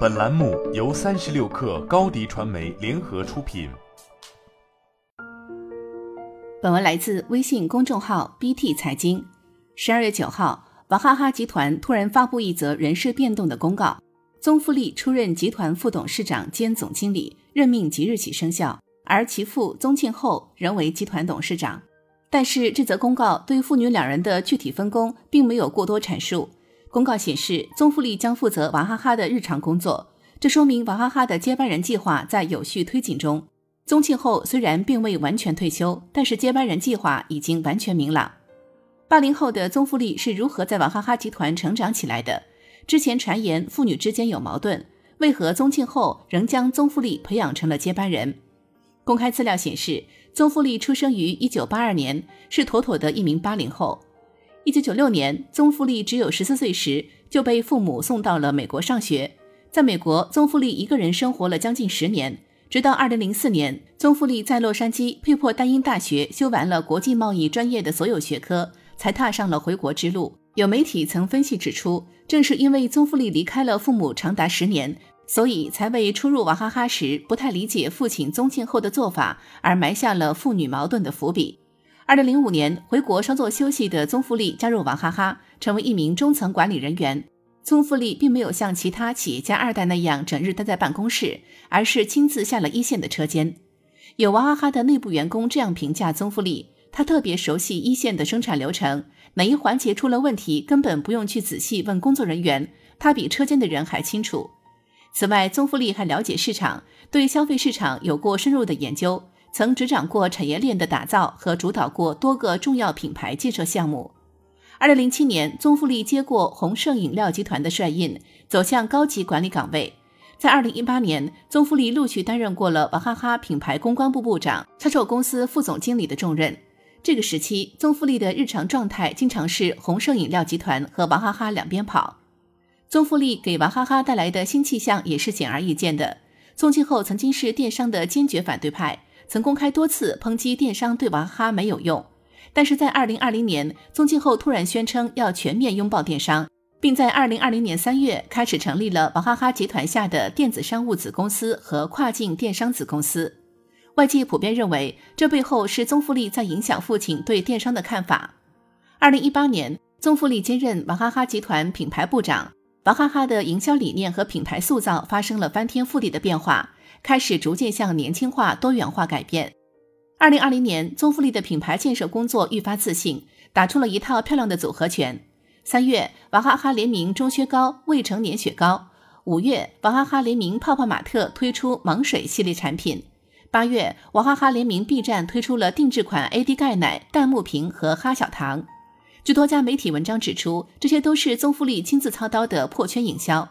本栏目由三十六氪高低传媒联合出品。本文来自微信公众号 BT 财经。十二月九号，娃哈哈集团突然发布一则人事变动的公告，宗馥莉出任集团副董事长兼总经理，任命即日起生效，而其父宗庆后仍为集团董事长。但是这则公告对父女两人的具体分工并没有过多阐述。公告显示，宗馥莉将负责娃哈哈的日常工作，这说明娃哈哈的接班人计划在有序推进中。宗庆后虽然并未完全退休，但是接班人计划已经完全明朗。八零后的宗馥莉是如何在娃哈哈集团成长起来的？之前传言父女之间有矛盾，为何宗庆后仍将宗馥莉培养成了接班人？公开资料显示，宗馥莉出生于一九八二年，是妥妥的一名八零后。一九九六年，宗馥莉只有十四岁时就被父母送到了美国上学，在美国，宗馥莉一个人生活了将近十年。直到二零零四年，宗馥莉在洛杉矶佩珀丹英大学修完了国际贸易专业的所有学科，才踏上了回国之路。有媒体曾分析指出，正是因为宗馥莉离开了父母长达十年，所以才为初入娃哈哈时不太理解父亲宗庆后的做法而埋下了父女矛盾的伏笔。二零零五年回国稍作休息的宗馥莉加入娃哈哈，成为一名中层管理人员。宗馥莉并没有像其他企业家二代那样整日待在办公室，而是亲自下了一线的车间。有娃哈哈的内部员工这样评价宗馥莉：她特别熟悉一线的生产流程，哪一环节出了问题，根本不用去仔细问工作人员，她比车间的人还清楚。此外，宗馥莉还了解市场，对消费市场有过深入的研究，曾执掌过产业链的打造和主导过多个重要品牌建设项目。二零零七年，宗馥莉接过宏盛饮料集团的帅印，走向高级管理岗位。在二零一八年，宗馥莉陆续担任过了娃哈哈品牌公关部部长、销售公司副总经理的重任。这个时期，宗馥莉的日常状态经常是宏盛饮料集团和娃哈哈两边跑。宗馥莉给娃哈哈带来的新气象也是显而易见的。宗庆后曾经是电商的坚决反对派，曾公开多次抨击电商对娃哈哈没有用。但是在二零二零年，宗庆后突然宣称要全面拥抱电商，并在二零二零年三月开始成立了娃哈哈集团下的电子商务子公司和跨境电商子公司。外界普遍认为，这背后是宗馥莉在影响父亲对电商的看法。二零一八年，宗馥莉兼任娃哈哈集团品牌部长，娃哈哈的营销理念和品牌塑造发生了翻天覆地的变化，开始逐渐向年轻化、多元化改变。二零二零年，宗馥莉的品牌建设工作愈发自信，打出了一套漂亮的组合拳。三月，娃哈哈联名钟薛高未成年雪糕；五月，娃哈哈联名泡泡玛特推出芒水系列产品；八月，娃哈哈联名 B 站推出了定制款 AD 钙奶、弹幕瓶和哈小糖。据多家媒体文章指出，这些都是宗馥莉亲自操刀的破圈营销。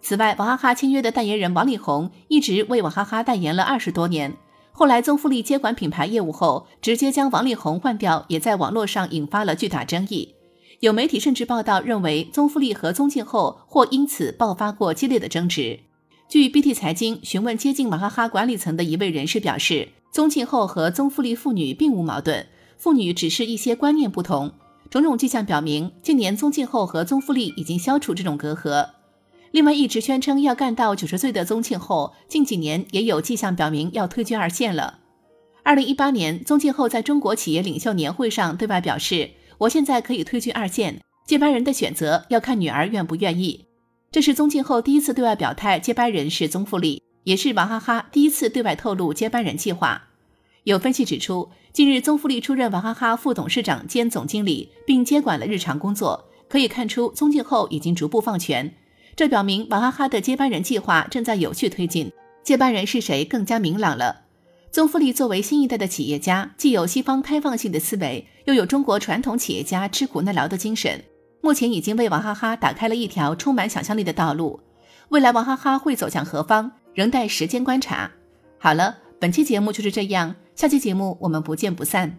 此外，娃哈哈签约的代言人王力宏一直为娃哈哈代言了二十多年。后来，宗馥莉接管品牌业务后，直接将王力宏换掉，也在网络上引发了巨大争议。有媒体甚至报道认为，宗馥莉和宗庆后或因此爆发过激烈的争执。据 BT 财经询问接近娃哈哈管理层的一位人士表示，宗庆后和宗馥莉父女并无矛盾，父女只是一些观念不同。种种迹象表明，近年宗庆后和宗馥莉已经消除这种隔阂。另外，一直宣称要干到九十岁的宗庆后，近几年也有迹象表明要退居二线了。二零一八年，宗庆后在中国企业领袖年会上对外表示：“我现在可以退居二线，接班人的选择要看女儿愿不愿意。”这是宗庆后第一次对外表态接班人是宗馥莉，也是娃哈哈第一次对外透露接班人计划。有分析指出，近日宗馥莉出任娃哈哈副董事长兼总经理，并接管了日常工作，可以看出宗庆后已经逐步放权。这表明娃哈哈的接班人计划正在有序推进，接班人是谁更加明朗了。宗馥莉作为新一代的企业家，既有西方开放性的思维，又有中国传统企业家吃苦耐劳的精神，目前已经为娃哈哈打开了一条充满想象力的道路。未来娃哈哈会走向何方，仍待时间观察。好了，本期节目就是这样，下期节目我们不见不散。